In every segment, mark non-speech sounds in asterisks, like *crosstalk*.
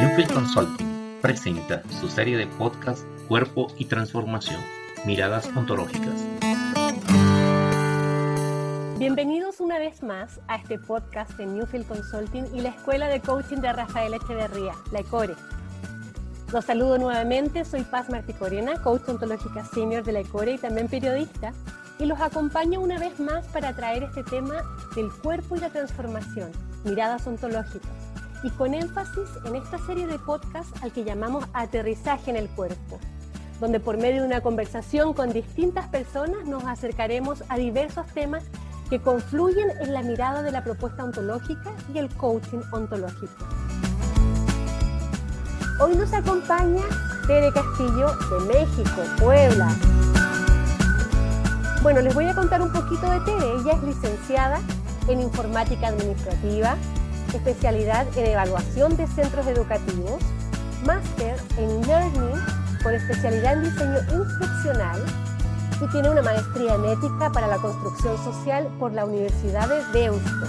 Newfield Consulting presenta su serie de podcast Cuerpo y Transformación, Miradas Ontológicas. Bienvenidos una vez más a este podcast de Newfield Consulting y la Escuela de Coaching de Rafael Echeverría, la ECORE. Los saludo nuevamente, soy Paz Marticorena, coach ontológica senior de la ECORE y también periodista, y los acompaño una vez más para traer este tema del cuerpo y la transformación, miradas ontológicas y con énfasis en esta serie de podcasts al que llamamos aterrizaje en el cuerpo, donde por medio de una conversación con distintas personas nos acercaremos a diversos temas que confluyen en la mirada de la propuesta ontológica y el coaching ontológico. Hoy nos acompaña Tere Castillo de México, Puebla. Bueno, les voy a contar un poquito de Tere. Ella es licenciada en informática administrativa, especialidad en evaluación de centros educativos, máster en Learning con especialidad en diseño instruccional y tiene una maestría en ética para la construcción social por la Universidad de Deusto.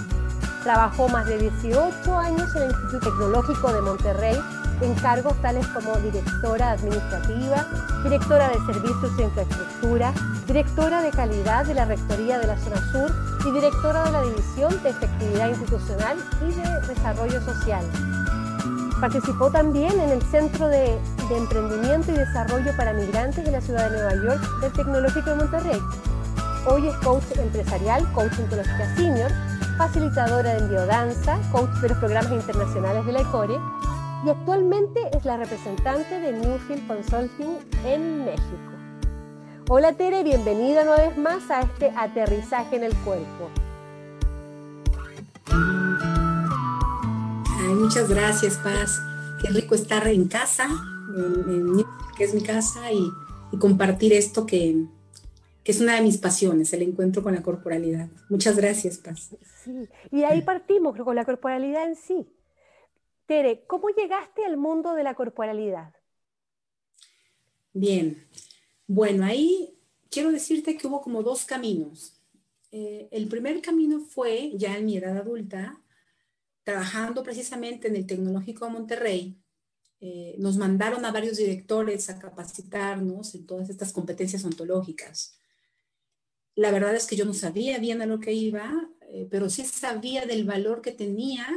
Trabajó más de 18 años en el Instituto Tecnológico de Monterrey en cargos tales como directora administrativa, directora de servicios de infraestructura, directora de calidad de la Rectoría de la Zona Sur y directora de la División de Efectividad Institucional y de Desarrollo Social. Participó también en el Centro de, Emprendimiento y Desarrollo para Migrantes de la Ciudad de Nueva York del Tecnológico de Monterrey. Hoy es coach empresarial, coach ontológica senior, facilitadora de biodanza, coach de los programas internacionales de la ECORE y actualmente es la representante de Newfield Consulting en México. Hola Tere, bienvenida una vez más a este aterrizaje en el cuerpo. Ay, muchas gracias, Paz. Qué rico estar en casa, en, en que es mi casa, y, y compartir esto que, que, es una de mis pasiones, el encuentro con la corporalidad. Muchas gracias, Paz. Sí, y ahí partimos con la corporalidad en sí. Tere, ¿cómo llegaste al mundo de la corporalidad? Bien, bueno, ahí quiero decirte que hubo como dos caminos. Eh, el primer camino fue ya en mi edad adulta, trabajando precisamente en el Tecnológico de Monterrey. Eh, nos mandaron a varios directores a capacitarnos en todas estas competencias ontológicas. La verdad es que yo no sabía bien a lo que iba, eh, pero sí sabía del valor que tenía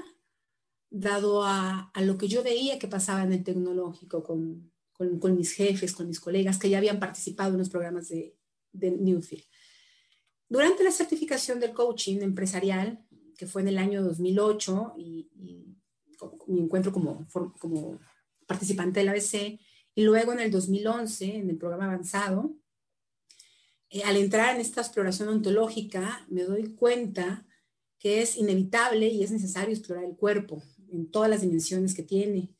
dado a, a, lo que yo veía que pasaba en el tecnológico con, con, mis jefes, con mis colegas que ya habían participado en los programas de, Newfield. Durante la certificación del coaching empresarial, que fue en el año 2008, y, y encuentro como, como participante del ABC, y luego en el 2011, en el programa avanzado, eh, al entrar en esta exploración ontológica, me doy cuenta que es inevitable y es necesario explorar el cuerpo en todas las dimensiones que tiene.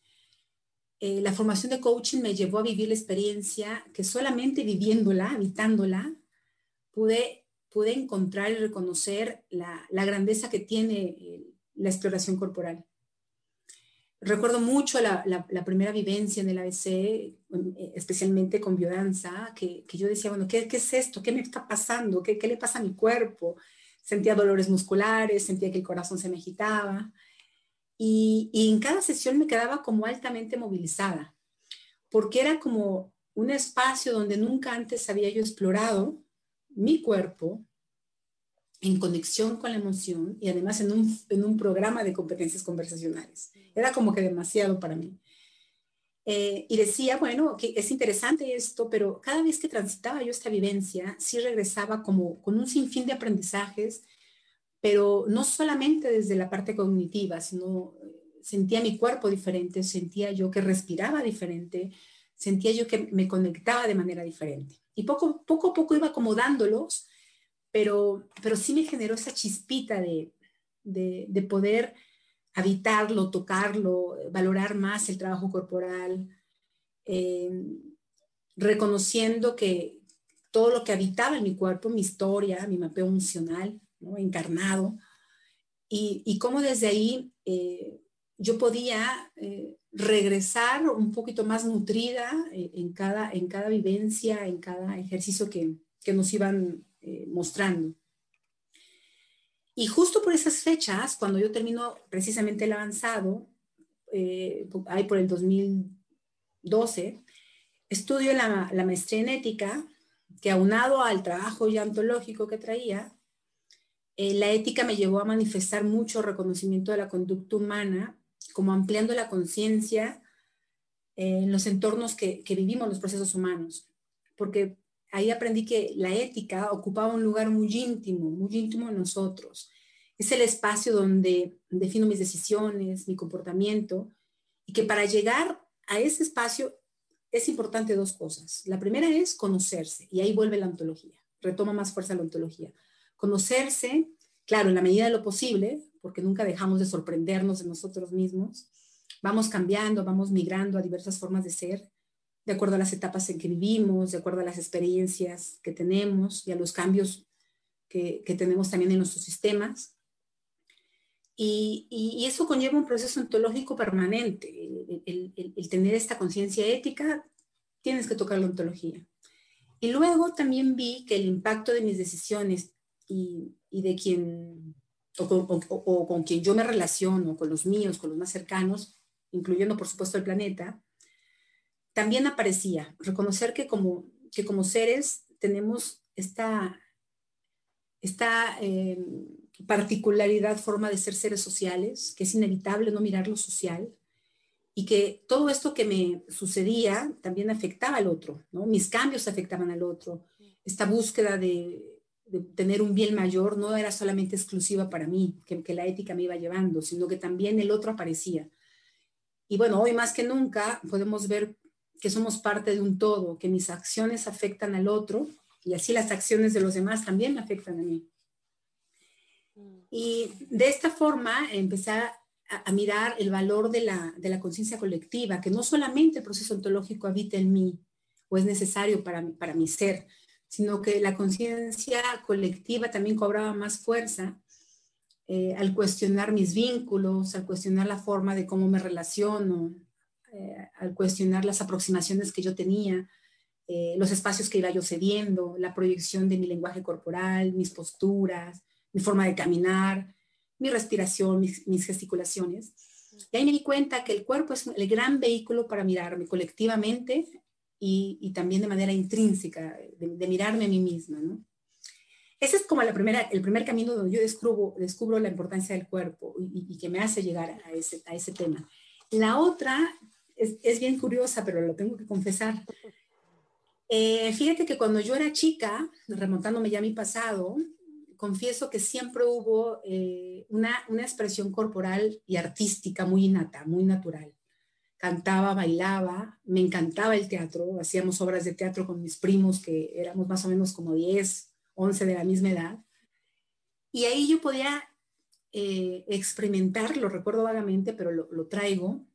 Eh, la formación de coaching me llevó a vivir la experiencia que solamente viviéndola, habitándola, pude, pude encontrar y reconocer la, grandeza que tiene eh, la exploración corporal. Recuerdo mucho la, primera vivencia en el ABC, eh, especialmente con biodanza, que, que yo decía, bueno, ¿qué, ¿qué, es esto? ¿Qué me está pasando? ¿Qué, ¿Qué le pasa a mi cuerpo? Sentía dolores musculares, sentía que el corazón se me agitaba. Y, en cada sesión me quedaba como altamente movilizada, porque era como un espacio donde nunca antes había yo explorado mi cuerpo en conexión con la emoción y además en un, en un programa de competencias conversacionales. Era como que demasiado para mí. Eh, y decía, bueno, que es interesante esto, pero cada vez que transitaba yo esta vivencia, sí regresaba como con un sinfín de aprendizajes pero no solamente desde la parte cognitiva, sino eh, sentía mi cuerpo diferente, sentía yo que respiraba diferente, sentía yo que me conectaba de manera diferente. Y poco, a poco iba acomodándolos, pero, pero sí me generó esa chispita de, de, de poder habitarlo, tocarlo, valorar más el trabajo corporal, eh, reconociendo que todo lo que habitaba en mi cuerpo, mi historia, mi mapeo emocional, ¿no? encarnado, y, cómo desde ahí eh, yo podía eh, regresar un poquito más nutrida eh, en, cada, en cada vivencia, en cada ejercicio que, que nos iban mostrando. Y justo por esas fechas, cuando yo termino precisamente el avanzado, ahí por el 2012, estudio la, la maestría en ética, que aunado al trabajo ya ontológico que traía, eh, la ética me llevó a manifestar mucho reconocimiento de la conducta humana, como ampliando la conciencia en los entornos que, que vivimos los procesos humanos, porque ahí aprendí que la ética ocupaba un lugar muy íntimo, muy íntimo en nosotros. Es el espacio donde defino mis decisiones, mi comportamiento, y que para llegar a ese espacio es importante dos cosas. La primera es conocerse, y ahí vuelve la ontología, retoma más fuerza la ontología. Conocerse, claro, en la medida de lo posible, porque nunca dejamos de sorprendernos de nosotros mismos, vamos cambiando, vamos migrando a diversas formas de ser, de acuerdo a las etapas en que vivimos, de acuerdo a las experiencias que tenemos y a los cambios que, tenemos también en nuestros sistemas. Y, eso conlleva un proceso ontológico permanente. El, tener esta conciencia ética, tienes que tocar la ontología. Y luego también vi que el impacto de mis decisiones y, de quien, o con quien yo me relaciono, con los míos, con los más cercanos, incluyendo por supuesto el planeta, también aparecía reconocer que como, que como seres tenemos esta, esta eh, particularidad, forma de ser seres sociales, que es inevitable no mirar lo social, y que todo esto que me sucedía también afectaba al otro, ¿no? mis cambios afectaban al otro, esta búsqueda de, tener un bien mayor no era solamente exclusiva para mí, que, la ética me iba llevando, sino que también el otro aparecía. Y bueno, hoy más que nunca podemos ver que somos parte de un todo, que mis acciones afectan al otro y así las acciones de los demás también me afectan a mí. Y de esta forma empecé a, mirar el valor de la, de la conciencia colectiva, que no solamente el proceso ontológico habita en mí o es necesario para, para mi ser, sino que la conciencia colectiva también cobraba más fuerza eh, al cuestionar mis vínculos, al cuestionar la forma de cómo me relaciono, eh, al cuestionar las aproximaciones que yo tenía, eh, los espacios que iba yo cediendo, la proyección de mi lenguaje corporal, mis posturas, mi forma de caminar, mi respiración, mis, gesticulaciones. Y ahí me di cuenta que el cuerpo es el gran vehículo para mirarme colectivamente y, también de manera intrínseca, de, mirarme a mí misma. ¿no? Ese es como la primera, el primer camino donde yo descubro, descubro la importancia del cuerpo y, que me hace llegar a ese, a ese tema. La otra es, bien curiosa, pero lo tengo que confesar. Eh, fíjate que cuando yo era chica, remontándome ya a mi pasado, confieso que siempre hubo eh, una, una expresión corporal y artística muy innata, muy natural. Cantaba, bailaba, me encantaba el teatro, hacíamos obras de teatro con mis primos, que éramos más o menos como 10, 11 de la misma edad. Y ahí yo podía eh, experimentar, lo recuerdo vagamente, pero lo, traigo,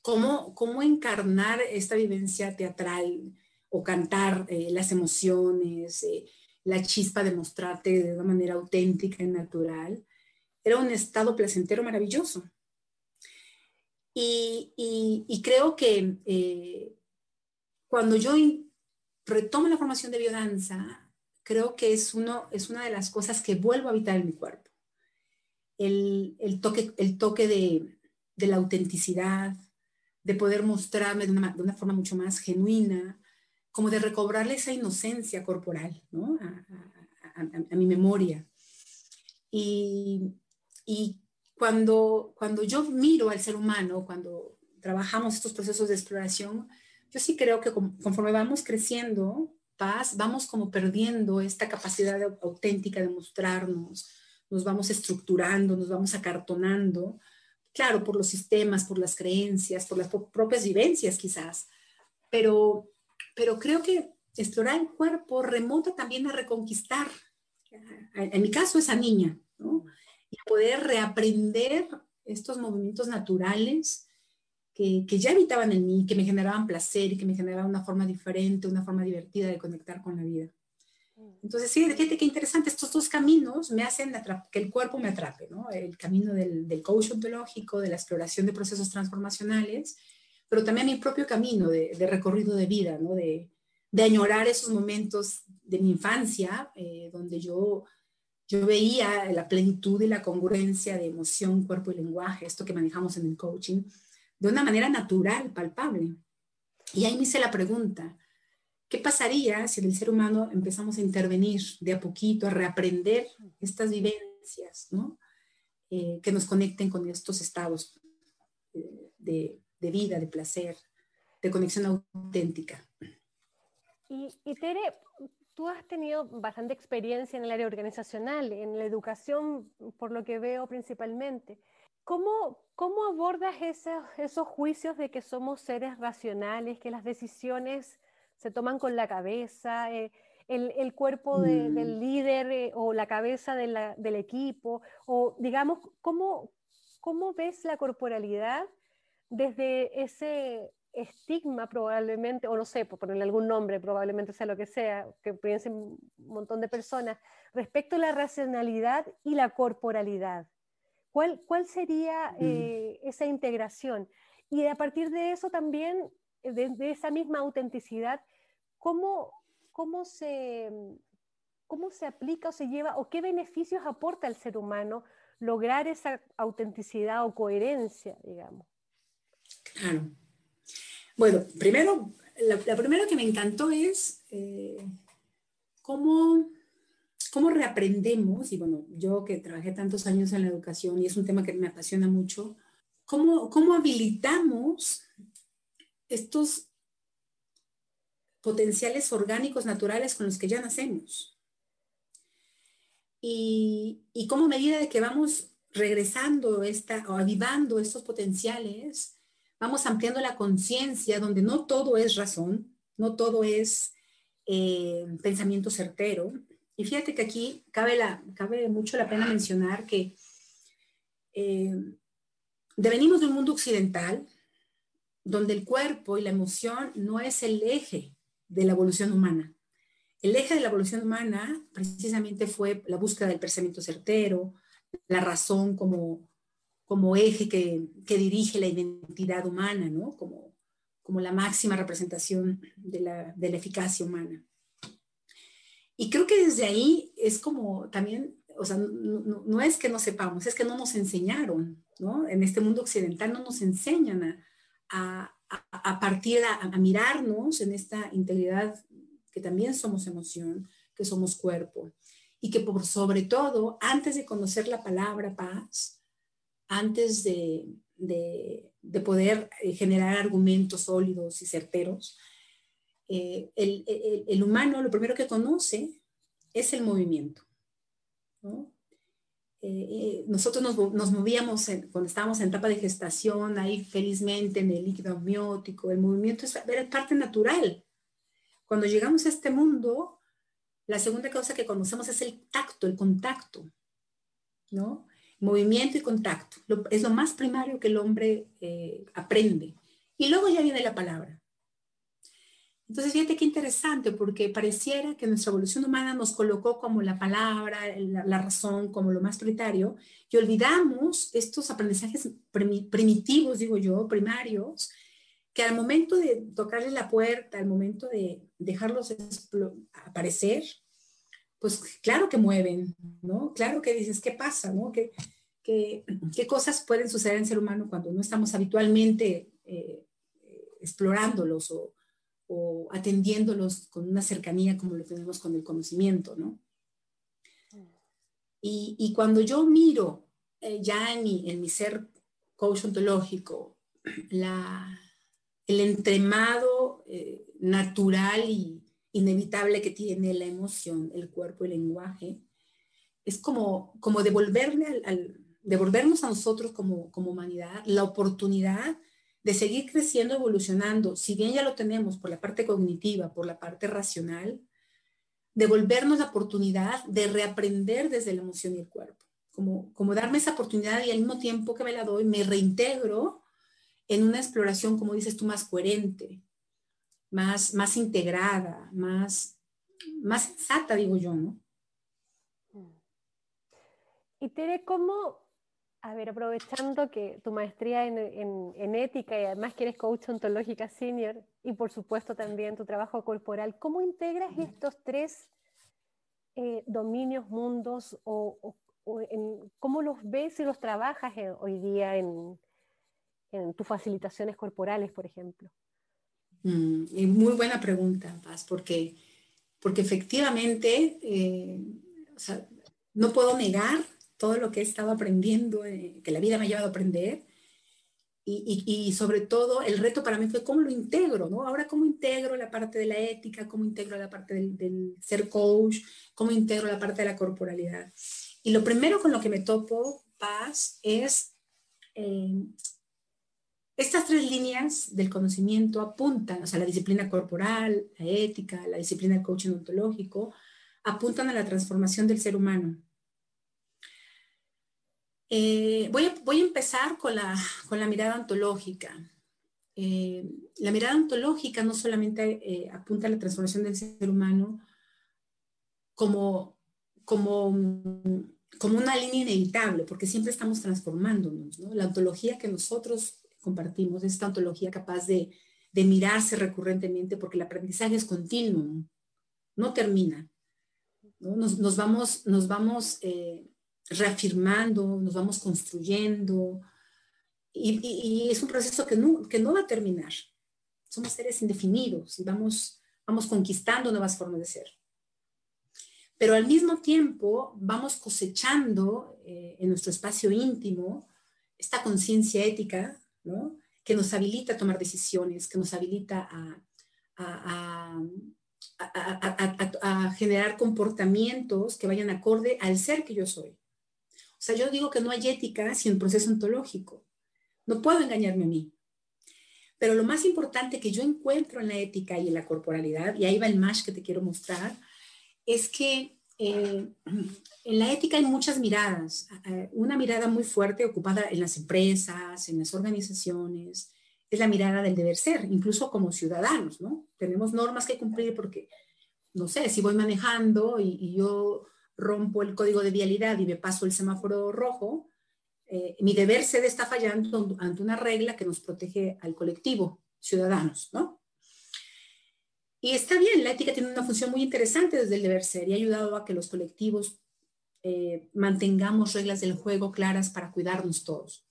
cómo, cómo, encarnar esta vivencia teatral o cantar eh, las emociones, eh, la chispa de mostrarte de una manera auténtica y natural. Era un estado placentero maravilloso. Y, creo que cuando yo retomo la formación de biodanza, creo que es, uno, es una de las cosas que vuelvo a habitar en mi cuerpo. El, el toque, el toque de, de, la autenticidad, de poder mostrarme de una, forma mucho más genuina, como de recobrarle esa inocencia corporal ¿no? a, mi memoria. Y, y cuando, cuando yo miro al ser humano, cuando trabajamos estos procesos de exploración, yo sí creo que conforme vamos creciendo, vamos como perdiendo esta capacidad auténtica de mostrarnos, nos vamos estructurando, nos vamos acartonando, claro, por los sistemas, por las creencias, por las propias vivencias quizás, pero, pero creo que explorar el cuerpo remota también a reconquistar, en mi caso, esa niña, ¿no? Y poder reaprender estos movimientos naturales que, ya habitaban en mí, que me generaban placer y que me generaban una forma diferente, una forma divertida de conectar con la vida. Entonces, sí, fíjate qué interesante, estos dos caminos me hacen que el cuerpo me atrape, ¿no? El camino del, del coach ontológico, de la exploración de procesos transformacionales, pero también mi propio camino de, recorrido de vida, ¿no? De, de, añorar esos momentos de mi infancia, eh, donde yo, yo veía la plenitud y la congruencia de emoción, cuerpo y lenguaje, esto que manejamos en el coaching, de una manera natural, palpable. Y ahí me hice la pregunta, ¿qué pasaría si en el ser humano empezamos a intervenir de a poquito, a reaprender estas vivencias. Eh, que nos conecten con estos estados eh, de, de, vida, de placer, de conexión auténtica. Y, y Tere, tú has tenido bastante experiencia en el área organizacional, en la educación, por lo que veo principalmente. ¿Cómo, cómo abordas esos, esos juicios de que somos seres racionales, que las decisiones se toman con la cabeza, eh, el, el, cuerpo de, mm. del líder eh, o la cabeza de la, del equipo? O digamos, ¿cómo, ¿cómo ves la corporalidad desde ese estigma probablemente, o no sé, por ponerle algún nombre, probablemente sea lo que sea, que piensen un montón de personas, respecto a la racionalidad y la corporalidad. ¿Cuál, cuál sería mm. eh, esa integración? Y a partir de eso también, de, esa misma autenticidad, ¿cómo, cómo, se, ¿cómo se aplica o se lleva o qué beneficios aporta al ser humano lograr esa autenticidad o coherencia, digamos? Claro. Bueno, primero, la, primera que me encantó es eh, cómo, cómo reaprendemos, y bueno, yo que trabajé tantos años en la educación y es un tema que me apasiona mucho, cómo, cómo habilitamos estos potenciales orgánicos naturales con los que ya nacemos. Y, y cómo a medida de que vamos regresando esta, o avivando estos potenciales, vamos ampliando la conciencia donde no todo es razón, no todo es eh, pensamiento certero. Y fíjate que aquí cabe, la, cabe mucho la pena mencionar que eh, devenimos de un mundo occidental donde el cuerpo y la emoción no es el eje de la evolución humana. El eje de la evolución humana precisamente fue la búsqueda del pensamiento certero, la razón como como eje que, dirige la identidad humana, ¿no? Como, como la máxima representación de la, eficacia humana. Y creo que desde ahí es como también, o sea, no, es que no sepamos, es que no nos enseñaron, ¿no? En este mundo occidental no nos enseñan a, a, partir, a, a, mirarnos en esta integridad que también somos emoción, que somos cuerpo. Y que por sobre todo, antes de conocer la palabra paz, antes de, poder eh, generar argumentos sólidos y certeros, eh, el, humano lo primero que conoce es el movimiento. Eh, nosotros nos, movíamos cuando estábamos en etapa de gestación, ahí felizmente en el líquido amniótico, el movimiento es, parte natural. Cuando llegamos a este mundo, la segunda cosa que conocemos es el tacto, el contacto, ¿no? Movimiento y contacto. es lo más primario que el hombre eh, aprende. Y luego ya viene la palabra. Entonces, fíjate qué interesante, porque pareciera que nuestra evolución humana nos colocó como la palabra, la, razón, como lo más prioritario, y olvidamos estos aprendizajes primitivos, digo yo, primarios, que al momento de tocarles la puerta, al momento de dejarlos aparecer, pues claro que mueven, ¿no? Claro que dices, ¿qué pasa, no? ¿Qué, qué, cosas pueden suceder en el ser humano cuando no estamos habitualmente eh, explorándolos o, atendiéndolos con una cercanía como lo tenemos con el conocimiento, ¿no? Y, cuando yo miro eh, ya en mi, en mi, ser coach ontológico, la, el entremado eh, natural y, inevitable que tiene la emoción, el cuerpo, el lenguaje, es como, como devolverle al, devolvernos a nosotros como, como humanidad la oportunidad de seguir creciendo, evolucionando, si bien ya lo tenemos por la parte cognitiva, por la parte racional, devolvernos la oportunidad de reaprender desde la emoción y el cuerpo, como, como darme esa oportunidad y al mismo tiempo que me la doy, me reintegro en una exploración, como dices tú, más coherente, más, más integrada, más, más sensata, digo yo, ¿no? Y Tere, ¿cómo, a ver, aprovechando que tu maestría en, en, ética y además que eres coach ontológica senior y por supuesto también tu trabajo corporal, ¿cómo integras estos tres eh, dominios, mundos o, cómo los ves y los trabajas hoy día en, en tus facilitaciones corporales, por ejemplo? Mm, muy buena pregunta, Paz, porque, porque efectivamente eh, no puedo negar todo lo que he estado aprendiendo, eh, que la vida me ha llevado a aprender. Y, y, sobre todo el reto para mí fue cómo lo integro, ¿no? Ahora cómo integro la parte de la ética, cómo integro la parte del, del ser coach, cómo integro la parte de la corporalidad. Y lo primero con lo que me topo, Paz, es eh, estas tres líneas del conocimiento apuntan, o sea, la disciplina corporal, la ética, la disciplina del coaching ontológico, apuntan a la transformación del ser humano. Eh, voy, a, empezar con la, con la mirada ontológica. Eh, la mirada ontológica no solamente eh, apunta a la transformación del ser humano como, como, como una línea inevitable, porque siempre estamos transformándonos. ¿no? La ontología que nosotros compartimos, esta ontología capaz de, mirarse recurrentemente porque el aprendizaje es continuo, no termina. Nos, vamos, nos vamos eh, reafirmando, nos vamos construyendo y, es un proceso que no, que no va a terminar. Somos seres indefinidos y vamos, vamos conquistando nuevas formas de ser. Pero al mismo tiempo vamos cosechando eh, en nuestro espacio íntimo esta conciencia ética que nos habilita a tomar decisiones, que nos habilita a, generar comportamientos que vayan acorde al ser que yo soy. O sea, yo digo que no hay ética sin proceso ontológico. No puedo engañarme a mí. Pero lo más importante que yo encuentro en la ética y en la corporalidad, y ahí va el más que te quiero mostrar, es que eh, en la ética hay muchas miradas. Una mirada muy fuerte ocupada en las empresas, en las organizaciones, es la mirada del deber ser, incluso como ciudadanos, ¿no? Tenemos normas que cumplir porque, no sé, si voy manejando y, yo rompo el código de vialidad y me paso el semáforo rojo, eh, mi deber ser está fallando ante una regla que nos protege al colectivo, ciudadanos, ¿no? Y está bien, la ética tiene una función muy interesante desde el deber ser y ha ayudado a que los colectivos eh, mantengamos reglas del juego claras para cuidarnos todos.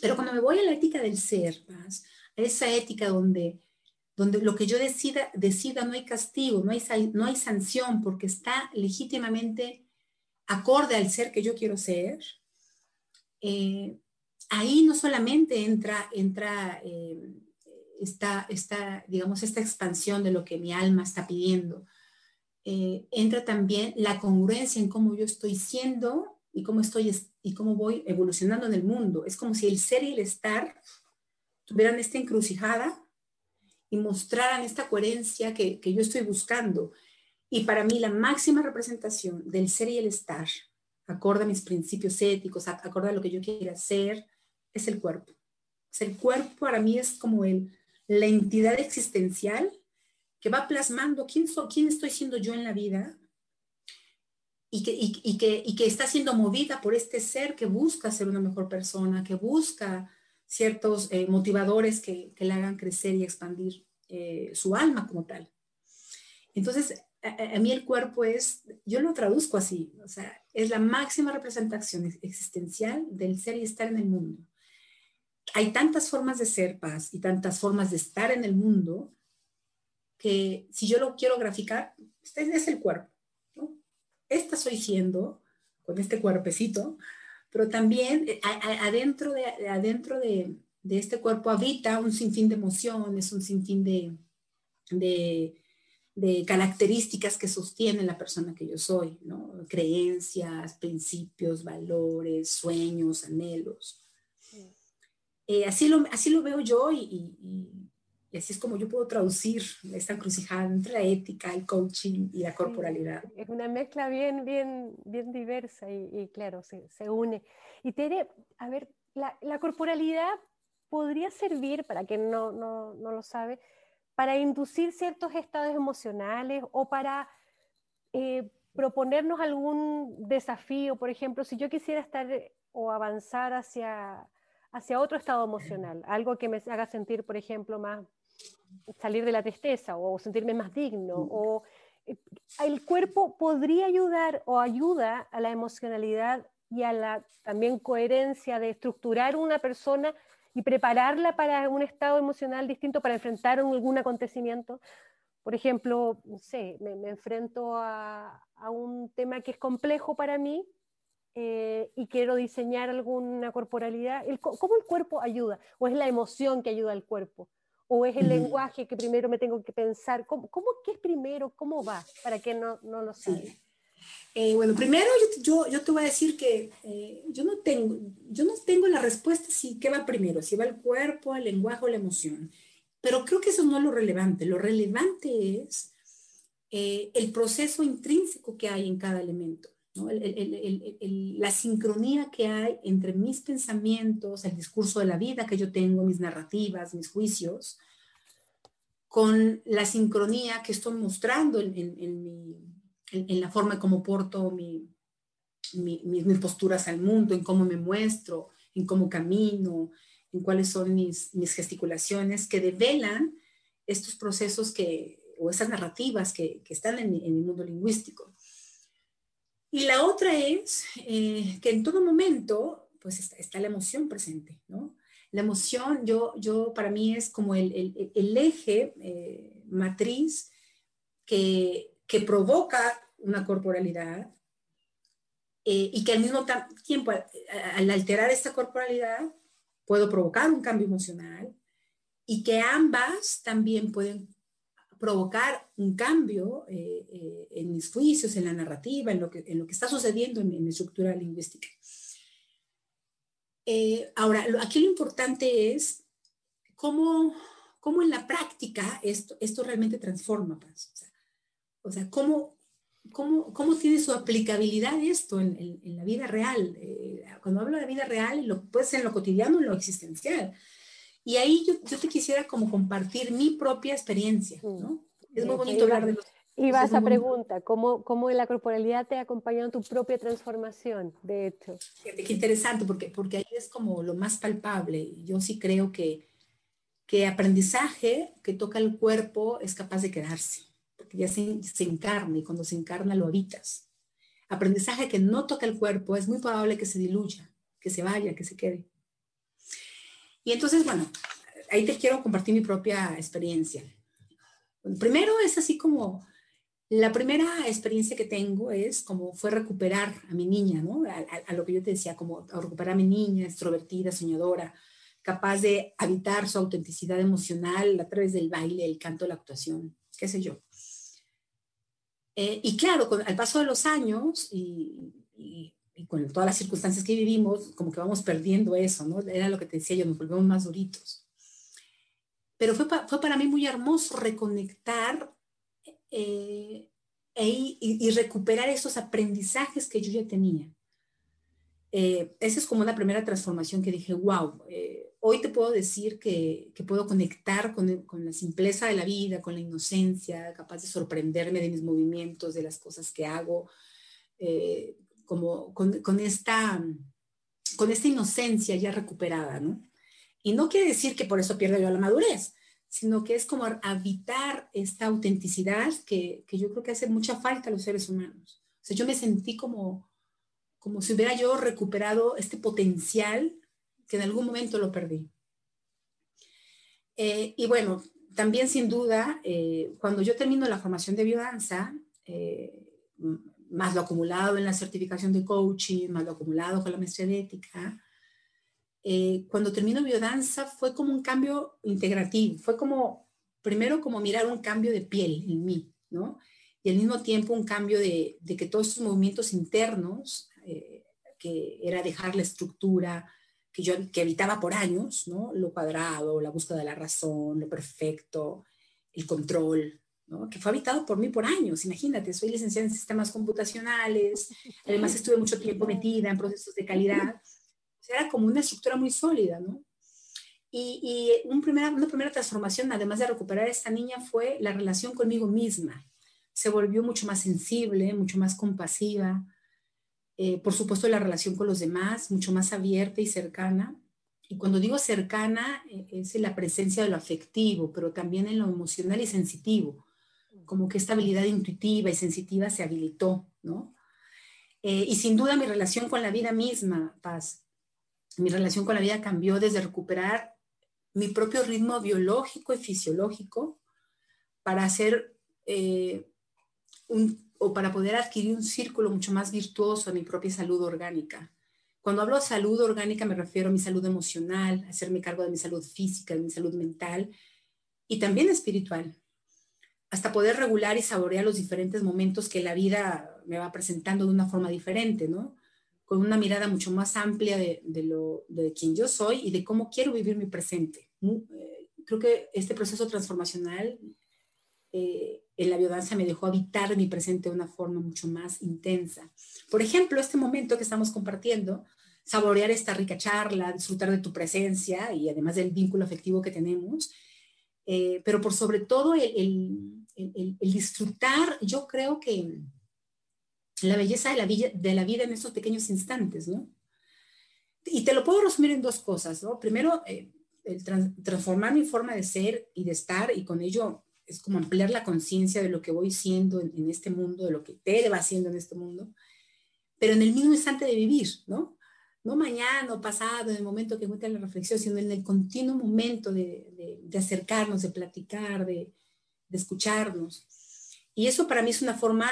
Pero cuando me voy a la ética del ser, a esa ética donde, donde lo que yo decida, decida no hay castigo, no hay, no hay sanción porque está legítimamente acorde al ser que yo quiero ser, eh, ahí no solamente entra, entra eh, esta, esta, digamos, esta expansión de lo que mi alma está pidiendo. Eh, entra también la congruencia en cómo yo estoy siendo y cómo estoy y cómo voy evolucionando en el mundo. Es como si el ser y el estar tuvieran esta encrucijada y mostraran esta coherencia que, que yo estoy buscando. Y para mí la máxima representación del ser y el estar, acorde a mis principios éticos, acorde a lo que yo quiera hacer, es el cuerpo. el cuerpo para mí es como el, la entidad existencial que va plasmando quién, soy, quién estoy siendo yo en la vida y que, y, que, y que, está siendo movida por este ser que busca ser una mejor persona, que busca ciertos eh, motivadores que, que, le hagan crecer y expandir eh, su alma como tal. Entonces, a, a, mí el cuerpo es, yo lo traduzco así, o sea, es la máxima representación existencial del ser y estar en el mundo hay tantas formas de ser paz y tantas formas de estar en el mundo que si yo lo quiero graficar, este es el cuerpo. ¿no? Esta soy siendo con este cuerpecito, pero también eh, adentro, de, adentro de, este cuerpo habita un sinfín de emociones, un sinfín de, de, de, características que sostienen la persona que yo soy, ¿no? creencias, principios, valores, sueños, anhelos. Eh, así, lo, así lo veo yo y, así es como yo puedo traducir esta encrucijada entre la ética, el coaching y la corporalidad. es una mezcla bien, bien, bien diversa y, claro, se, se, une. Y Tere, a ver, la, la corporalidad podría servir, para quien no, no, no, lo sabe, para inducir ciertos estados emocionales o para eh, proponernos algún desafío. Por ejemplo, si yo quisiera estar o avanzar hacia hacia otro estado emocional, algo que me haga sentir, por ejemplo, más salir de la tristeza o sentirme más digno o eh, el cuerpo podría ayudar o ayuda a la emocionalidad y a la también coherencia de estructurar una persona y prepararla para un estado emocional distinto, para enfrentar algún acontecimiento. Por ejemplo, no sé, me, enfrento a, un tema que es complejo para mí eh, y quiero diseñar alguna corporalidad. ¿Cómo el cuerpo ayuda? ¿O es la emoción que ayuda al cuerpo? ¿O es el lenguaje que primero me tengo que pensar? ¿Cómo, cómo qué es primero? ¿Cómo va? Para que no, no lo sabe. Eh, bueno, primero yo, yo, te voy a decir que eh, yo, no tengo, yo no tengo la respuesta si qué va primero, si va el cuerpo, el lenguaje o la emoción. Pero creo que eso no es lo relevante. Lo relevante es eh, el proceso intrínseco que hay en cada elemento. La sincronía que hay entre mis pensamientos, el discurso de la vida que yo tengo, mis narrativas, mis juicios, con la sincronía que estoy mostrando en, mi en, la forma como porto mi, mis posturas al mundo, en cómo me muestro, en cómo camino, en cuáles son mis, gesticulaciones, que develan estos procesos que, o esas narrativas que, que están en, el mundo lingüístico. Y la otra es eh, que en todo momento, pues está, está, la emoción presente, ¿no? La emoción, yo, yo para mí es como el, el, eje eh, matriz que, que provoca una corporalidad eh, y que al mismo tiempo, al alterar esta corporalidad, puedo provocar un cambio emocional y que ambas también pueden provocar un cambio eh, eh, en mis juicios, en la narrativa, en lo que, en está sucediendo en, mi estructura lingüística. ahora, aquí lo importante es cómo, cómo en la práctica esto, realmente transforma. Pues. O sea, cómo, ¿Cómo, ¿Cómo, tiene su aplicabilidad esto en, en, la vida real? Eh, cuando hablo de vida real, lo, puede ser en lo cotidiano, en lo existencial. Y ahí yo, yo, te quisiera como compartir mi propia experiencia, ¿no? Mm, es muy bonito hablar de los... Y va esa pregunta, ¿cómo, ¿cómo la corporalidad te ha acompañado en tu propia transformación, de hecho? Qué interesante, porque, porque ahí es como lo más palpable. Yo sí creo que, que aprendizaje que toca el cuerpo es capaz de quedarse porque ya se, se encarna y cuando se encarna lo habitas. Aprendizaje que no toca el cuerpo, es muy probable que se diluya, que se vaya, que se quede. Y entonces, bueno, ahí te quiero compartir mi propia experiencia. primero es así como, la primera experiencia que tengo es como fue recuperar a mi niña, ¿no? A, lo que yo te decía, como recuperar a mi niña, extrovertida, soñadora, capaz de habitar su autenticidad emocional a través del baile, el canto, la actuación, qué sé yo. Eh, y claro, con, al paso de los años y, con todas las circunstancias que vivimos, como que vamos perdiendo eso, ¿no? Era lo que te decía yo, nos volvemos más duritos. Pero fue, fue para mí muy hermoso reconectar eh, e y, recuperar esos aprendizajes que yo ya tenía. Eh, esa es como una primera transformación que dije, wow, hoy te puedo decir que, que puedo conectar con, con, la simpleza de la vida, con la inocencia, capaz de sorprenderme de mis movimientos, de las cosas que hago, eh, como con, con, esta, con esta inocencia ya recuperada, ¿no? Y no quiere decir que por eso pierda yo la madurez, sino que es como habitar esta autenticidad que, que yo creo que hace mucha falta a los seres humanos. O sea, yo me sentí como, como si hubiera yo recuperado este potencial que en algún momento lo perdí. Eh, y bueno, también sin duda, eh, cuando yo termino la formación de biodanza, eh, más lo acumulado en la certificación de coaching, más lo acumulado con la maestría de ética, cuando termino biodanza fue como un cambio integrativo, fue como, primero como mirar un cambio de piel en mí, ¿no? Y al mismo tiempo un cambio de, de que todos estos movimientos internos, que era dejar la estructura, que yo que evitaba por años, ¿no? Lo cuadrado, la búsqueda de la razón, lo perfecto, el control, ¿no? Que fue habitado por mí por años, imagínate, soy licenciada en sistemas computacionales, *laughs* además estuve mucho tiempo metida en procesos de calidad, era como una estructura muy sólida, ¿no? Y, y un primera, una primera transformación, además de recuperar a esta niña, fue la relación conmigo misma. Se volvió mucho más sensible, mucho más compasiva, eh, por supuesto, la relación con los demás, mucho más abierta y cercana. Y cuando digo cercana, eh, es en la presencia de lo afectivo, pero también en lo emocional y sensitivo, como que esta habilidad intuitiva y sensitiva se habilitó, ¿no? Eh, y sin duda mi relación con la vida misma, Paz, mi relación con la vida cambió desde recuperar mi propio ritmo biológico y fisiológico para hacer eh, un, o para poder adquirir un círculo mucho más virtuoso en mi propia salud orgánica. Cuando hablo de salud orgánica me refiero a mi salud emocional, hacerme cargo de mi salud física, de mi salud mental y también espiritual, hasta poder regular y saborear los diferentes momentos que la vida me va presentando de una forma diferente, ¿no? Con una mirada mucho más amplia de, lo, de quien yo soy y de cómo quiero vivir mi presente. Eh, creo que este proceso transformacional eh, en la biodanza me dejó habitar mi presente de una forma mucho más intensa. Por ejemplo, este momento que estamos compartiendo, saborear esta rica charla, disfrutar de tu presencia y además del vínculo afectivo que tenemos, eh, pero por sobre todo el, disfrutar, yo creo que la belleza de la, vida, de la vida en estos pequeños instantes, ¿no? Y te lo puedo resumir en dos cosas, ¿no? Primero, eh, transformar mi forma de ser y de estar y con ello es como ampliar la conciencia de lo que voy siendo en, este mundo, de lo que te va haciendo en este mundo, pero en el mismo instante de vivir, ¿no? No mañana o pasado, en el momento que encuentre la reflexión, sino en el continuo momento de, acercarnos, de platicar, de, de, escucharnos. Y eso para mí es una forma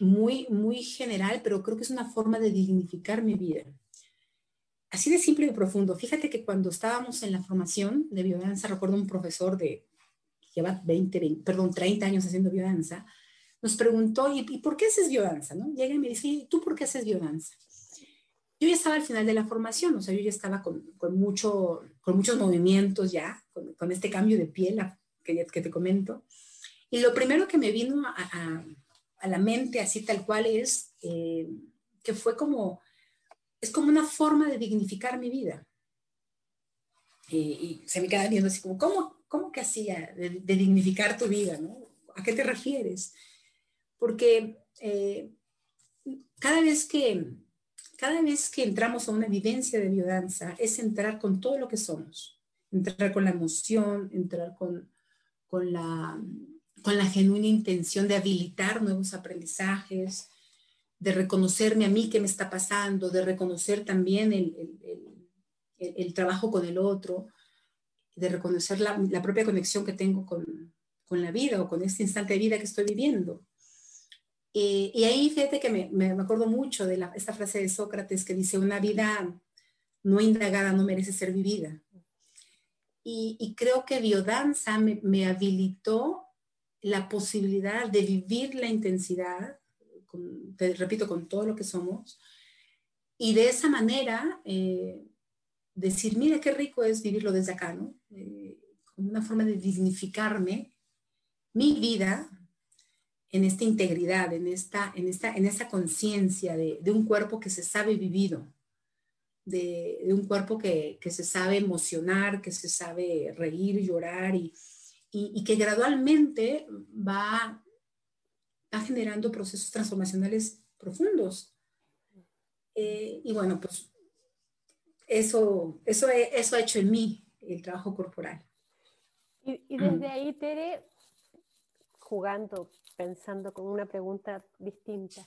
muy, muy general, pero creo que es una forma de dignificar mi vida. Así de simple y profundo. Fíjate que cuando estábamos en la formación de biodanza, recuerdo un profesor de lleva 20, perdón, 30 años haciendo biodanza, nos preguntó, ¿y, por qué haces biodanza? ¿no? Llega y me dice, ¿y tú por qué haces biodanza? Yo ya estaba al final de la formación, o sea, yo ya estaba con, con mucho, con muchos movimientos ya, con, con este cambio de piel que, que, te comento. Y lo primero que me vino a, a, a la mente, así tal cual, es eh, que fue como, es como una forma de dignificar mi vida. Y, y se me queda viendo así como, ¿cómo, ¿cómo que hacía de, dignificar tu vida? ¿no? ¿A qué te refieres? Porque eh, cada, vez que, cada vez que entramos a una vivencia de biodanza es entrar con todo lo que somos, entrar con la emoción, entrar con, con, la, con la genuina intención de habilitar nuevos aprendizajes, de reconocerme a mí qué me está pasando, de reconocer también el, el, trabajo con el otro, de reconocer la, propia conexión que tengo con, con, la vida o con este instante de vida que estoy viviendo. Y, ahí fíjate que me, me, acuerdo mucho de esta frase de Sócrates que dice, una vida no indagada no merece ser vivida. Y, y creo que biodanza me, me, habilitó la posibilidad de vivir la intensidad, con, te repito, con todo lo que somos, y de esa manera eh, decir, mira qué rico es vivirlo desde acá, ¿no? Eh, como una forma de dignificarme mi vida en esta integridad, en esta, en esta, en esta conciencia de, de, un cuerpo que se sabe vivido, de, de un cuerpo que, que, se sabe emocionar, que se sabe reír, llorar y, y, y que gradualmente va, va, generando procesos transformacionales profundos. Eh, y bueno, pues eso, eso, eso ha hecho en mí el trabajo corporal. Y, y desde ahí, Tere, jugando, pensando con una pregunta distinta.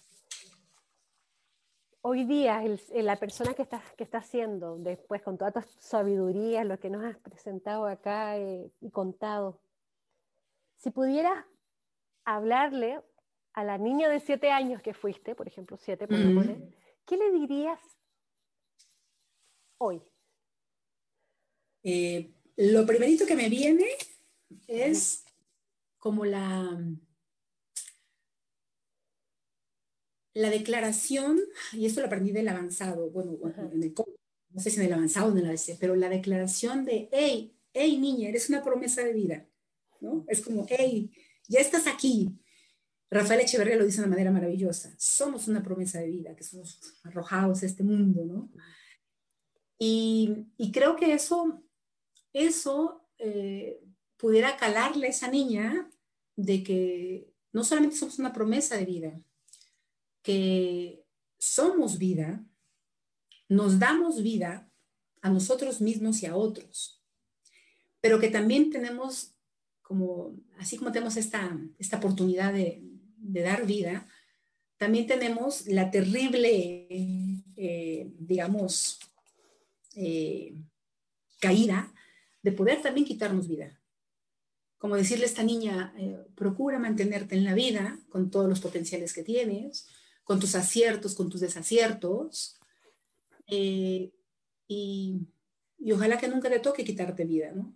Hoy día, el, la persona que está, que está haciendo, después con toda tu sabiduría, lo que nos has presentado acá eh, y contado, si pudieras hablarle a la niña de siete años que fuiste, por ejemplo, siete, por mm. ¿qué le dirías hoy? Eh, lo primerito que me viene es como la, la declaración, y esto lo aprendí del avanzado, bueno, no sé si en el avanzado o en el ABC, pero la declaración de, hey, hey niña, eres una promesa de vida, ¿no? Es como, hey, ya estás aquí. Rafael Echeverría lo dice de una manera maravillosa, somos una promesa de vida, que somos arrojados a este mundo, ¿no? Y, y creo que eso, eso eh, pudiera calarle a esa niña de que no solamente somos una promesa de vida, que somos vida, nos damos vida a nosotros mismos y a otros, pero que también tenemos como, así como tenemos esta, esta oportunidad de, de dar vida, también tenemos la terrible, eh, digamos, eh, caída de poder también quitarnos vida. Como decirle a esta niña, eh, procura mantenerte en la vida con todos los potenciales que tienes, con tus aciertos, con tus desaciertos, y, y, ojalá que nunca te toque quitarte vida, ¿no?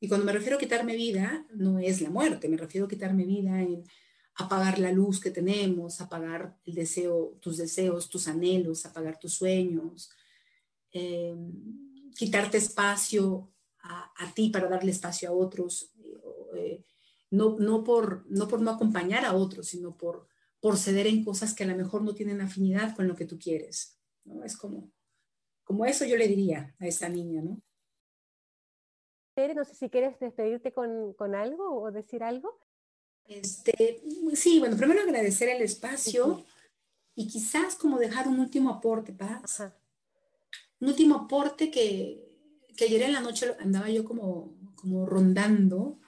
Y cuando me refiero a quitarme vida, no es la muerte, me refiero a quitarme vida en apagar la luz que tenemos, apagar el deseo, tus deseos, tus anhelos, apagar tus sueños, eh, quitarte espacio a, ti para darle espacio a otros, eh, no, no, por, no por no acompañar a otros, sino por, por ceder en cosas que a lo mejor no tienen afinidad con lo que tú quieres. ¿no? Es como, como eso yo le diría a esa niña, ¿no? No sé si quieres despedirte con, con algo o decir algo. Este, sí, bueno, primero agradecer el espacio y quizás como dejar un último aporte, Paz. Un último aporte que, que, ayer en la noche andaba yo como, como rondando.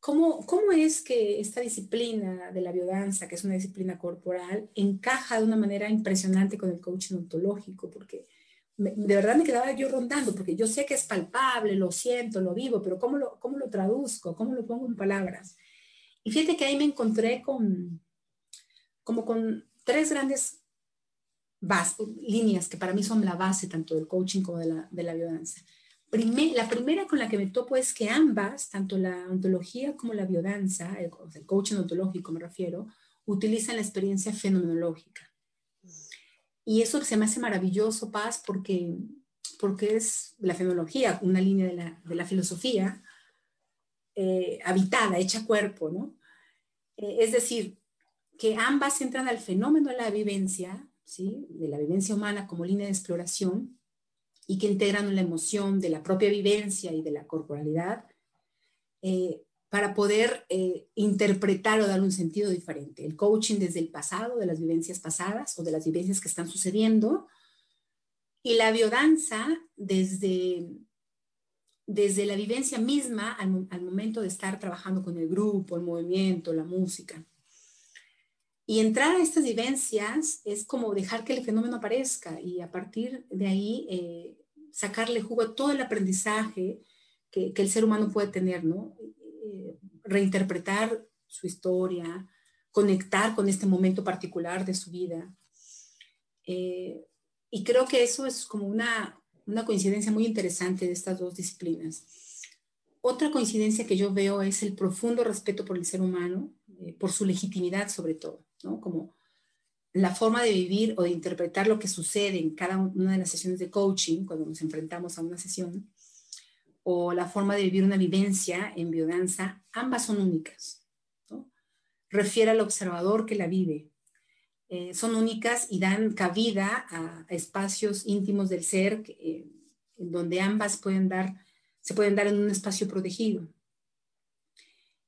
¿Cómo, ¿Cómo es que esta disciplina de la biodanza, que es una disciplina corporal, encaja de una manera impresionante con el coaching ontológico? Porque de verdad me quedaba yo rondando, porque yo sé que es palpable, lo siento, lo vivo, pero ¿cómo lo, cómo lo traduzco? ¿Cómo lo pongo en palabras? Y fíjate que ahí me encontré con, como con tres grandes líneas que para mí son la base tanto del coaching como de la, de la biodanza. la primera con la que me topo es que ambas, tanto la ontología como la biodanza, el, el coaching ontológico me refiero, utilizan la experiencia fenomenológica. Y eso se me hace maravilloso, Paz, porque, porque es la fenomenología, una línea de la, de la filosofía eh, habitada, hecha cuerpo, ¿no? Eh, es decir, que ambas entran al fenómeno de la vivencia, ¿sí? De la vivencia humana como línea de exploración y que integran la emoción de la propia vivencia y de la corporalidad eh, para poder eh, interpretar o dar un sentido diferente. El coaching desde el pasado, de las vivencias pasadas o de las vivencias que están sucediendo, y la biodanza desde, desde la vivencia misma al, momento de estar trabajando con el grupo, el movimiento, la música. Y entrar a estas vivencias es como dejar que el fenómeno aparezca y a partir de ahí eh, sacarle jugo a todo el aprendizaje que, que, el ser humano puede tener, ¿no? Reinterpretar su historia, conectar con este momento particular de su vida. Eh, y creo que eso es como una, una coincidencia muy interesante de estas dos disciplinas. Otra coincidencia que yo veo es el profundo respeto por el ser humano, eh, por su legitimidad sobre todo, ¿no? Como la forma de vivir o de interpretar lo que sucede en cada una de las sesiones de coaching, cuando nos enfrentamos a una sesión, o la forma de vivir una vivencia en biodanza, ambas son únicas. Refiere al observador que la vive. Eh, son únicas y dan cabida a, espacios íntimos del ser eh, en donde ambas pueden dar, se pueden dar en un espacio protegido.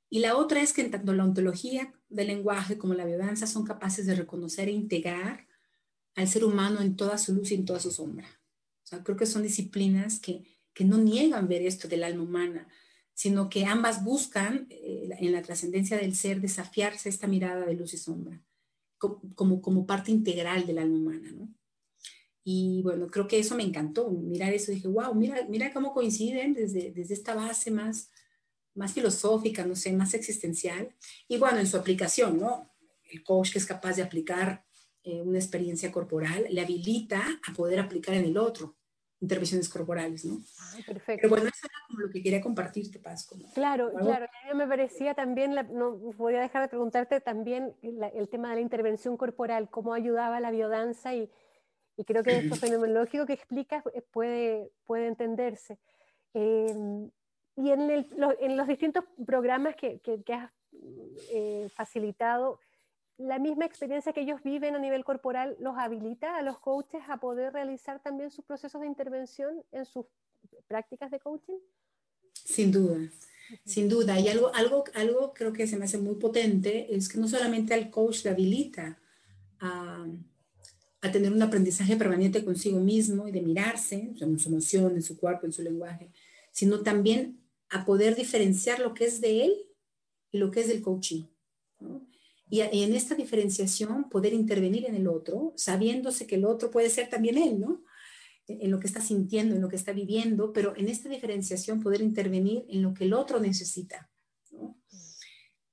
Y la otra es que tanto la ontología del lenguaje como la biodanza son capaces de reconocer e integrar al ser humano en toda su luz y en toda su sombra. Creo que son disciplinas que que no niegan ver esto del alma humana, sino que ambas buscan eh, en la trascendencia del ser desafiarse esta mirada de luz y sombra, como, como, parte integral del alma humana, ¿no? Y bueno, creo que eso me encantó, mirar eso, dije, wow, mira, mira cómo coinciden desde, desde esta base más, más filosófica, no sé, más existencial, y bueno, en su aplicación, ¿no? El coach que es capaz de aplicar eh, una experiencia corporal le habilita a poder aplicar en el otro, intervenciones corporales, ¿no? perfecto. Pero bueno, eso era como lo que quería compartirte, Paz. claro, claro. A mí me parecía también, no voy a dejar de preguntarte también el tema de la intervención corporal, cómo ayudaba la biodanza y, y creo que esto fenomenológico que explicas eh, puede, puede entenderse. Em, y en, el, en, los distintos programas que, que, que has eh, facilitado, la misma experiencia que ellos viven a nivel corporal los habilita a los coaches a poder realizar también sus procesos de intervención en sus prácticas de coaching? Sin duda, sin duda. Y algo, algo, algo creo que se me hace muy potente es que no solamente al coach le habilita a, a tener un aprendizaje permanente consigo mismo y de mirarse en su emoción, en su cuerpo, en su lenguaje, sino también a poder diferenciar lo que es de él y lo que es del coaching. ¿no? Y, en esta diferenciación poder intervenir en el otro, sabiéndose que el otro puede ser también él, ¿no? en lo que está sintiendo, en lo que está viviendo, pero en esta diferenciación poder intervenir en lo que el otro necesita.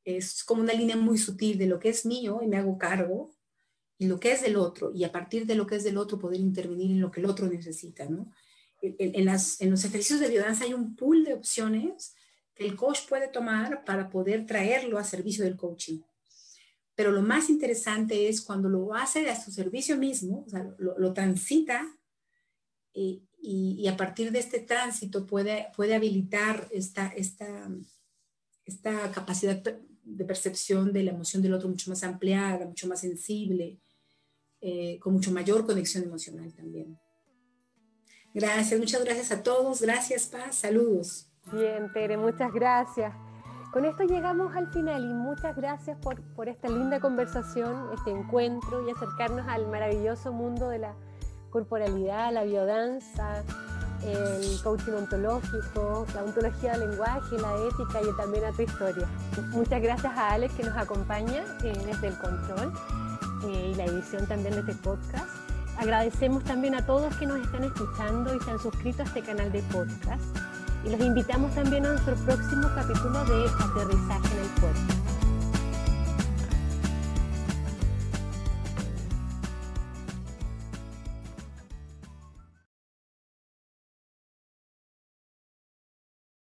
Es como una línea muy sutil de lo que es mío y me hago cargo y lo que es del otro, y a partir de lo que es del otro poder intervenir en lo que el otro necesita. ¿no? En, las, en los ejercicios de biodanza hay un pool de opciones que el coach puede tomar para poder traerlo a servicio del coaching. Pero lo más interesante es cuando lo hace a su servicio mismo, o sea, lo, transita y, y, a partir de este tránsito puede, puede habilitar esta, esta, esta capacidad de percepción de la emoción del otro mucho más ampliada, mucho más sensible, eh, con mucho mayor conexión emocional también. Gracias, muchas gracias a todos. Gracias, Paz. Saludos. Bien, Tere, muchas gracias. Con esto llegamos al final y muchas gracias por, por, esta linda conversación, este encuentro y acercarnos al maravilloso mundo de la corporalidad, la biodanza, el coaching ontológico, la ontología del lenguaje, la ética y también a tu historia. Muchas gracias a Alex que nos acompaña eh, desde el control eh, y la edición también de este podcast. Agradecemos también a todos que nos están escuchando y se han suscrito a este canal de podcast los invitamos también a nuestro próximo capítulo de Aterrizaje en el Cuerpo.